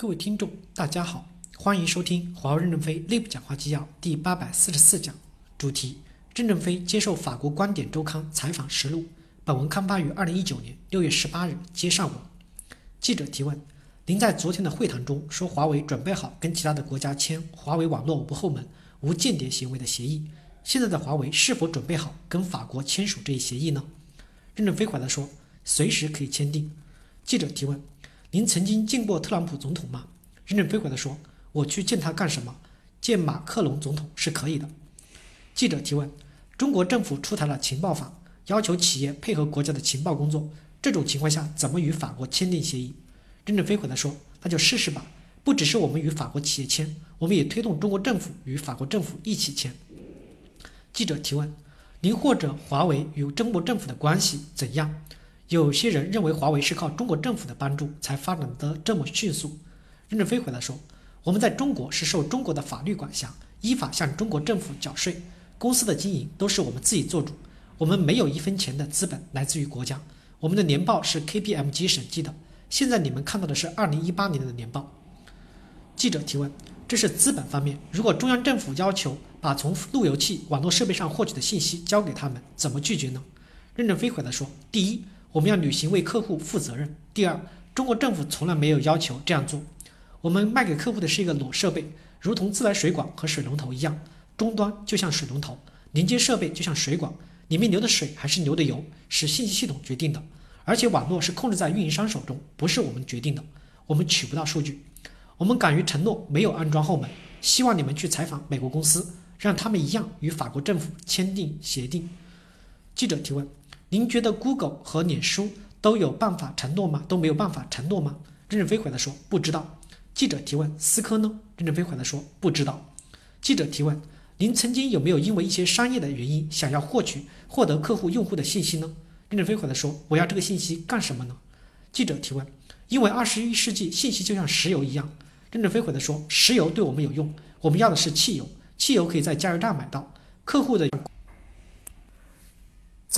各位听众，大家好，欢迎收听华为任正非内部讲话纪要第八百四十四讲，主题：任正非接受法国观点周刊采访实录。本文刊发于二零一九年六月十八日，接上文。记者提问：您在昨天的会谈中说，华为准备好跟其他的国家签华为网络无后门、无间谍行为的协议。现在的华为是否准备好跟法国签署这一协议呢？任正非回答说：随时可以签订。记者提问。您曾经见过特朗普总统吗？任正非回答说：“我去见他干什么？见马克龙总统是可以的。”记者提问：“中国政府出台了情报法，要求企业配合国家的情报工作，这种情况下怎么与法国签订协议？”任正非回答说：“那就试试吧。不只是我们与法国企业签，我们也推动中国政府与法国政府一起签。”记者提问：“您或者华为与中国政府的关系怎样？”有些人认为华为是靠中国政府的帮助才发展得这么迅速。任正非回答说：“我们在中国是受中国的法律管辖，依法向中国政府缴税，公司的经营都是我们自己做主，我们没有一分钱的资本来自于国家。我们的年报是 KPMG 审计的，现在你们看到的是二零一八年的年报。”记者提问：“这是资本方面，如果中央政府要求把从路由器网络设备上获取的信息交给他们，怎么拒绝呢？”任正非回答说：“第一。”我们要履行为客户负责任。第二，中国政府从来没有要求这样做。我们卖给客户的是一个裸设备，如同自来水管和水龙头一样，终端就像水龙头，连接设备就像水管，里面流的水还是流的油，是信息系统决定的。而且网络是控制在运营商手中，不是我们决定的，我们取不到数据。我们敢于承诺没有安装后门。希望你们去采访美国公司，让他们一样与法国政府签订协定。记者提问。您觉得 Google 和脸书都有办法承诺吗？都没有办法承诺吗？任正非回答说不知道。记者提问：思科呢？任正非回答说不知道。记者提问：您曾经有没有因为一些商业的原因想要获取、获得客户用户的信息呢？任正非回答说我要这个信息干什么呢？记者提问：因为二十一世纪信息就像石油一样。任正非回答说石油对我们有用，我们要的是汽油，汽油可以在加油站买到，客户的。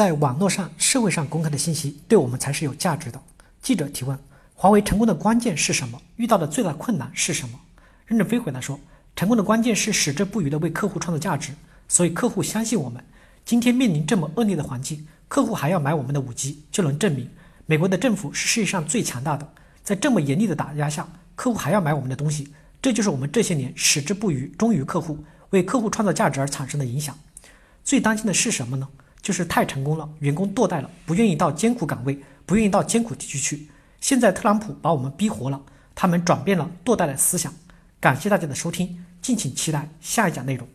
在网络上、社会上公开的信息，对我们才是有价值的。记者提问：华为成功的关键是什么？遇到的最大困难是什么？任正非回答说：成功的关键是矢志不渝地为客户创造价值，所以客户相信我们。今天面临这么恶劣的环境，客户还要买我们的五 G，就能证明美国的政府是世界上最强大的。在这么严厉的打压下，客户还要买我们的东西，这就是我们这些年矢志不渝、忠于客户、为客户创造价值而产生的影响。最担心的是什么呢？就是太成功了，员工堕代了，不愿意到艰苦岗位，不愿意到艰苦地区去。现在特朗普把我们逼活了，他们转变了堕代的思想。感谢大家的收听，敬请期待下一讲内容。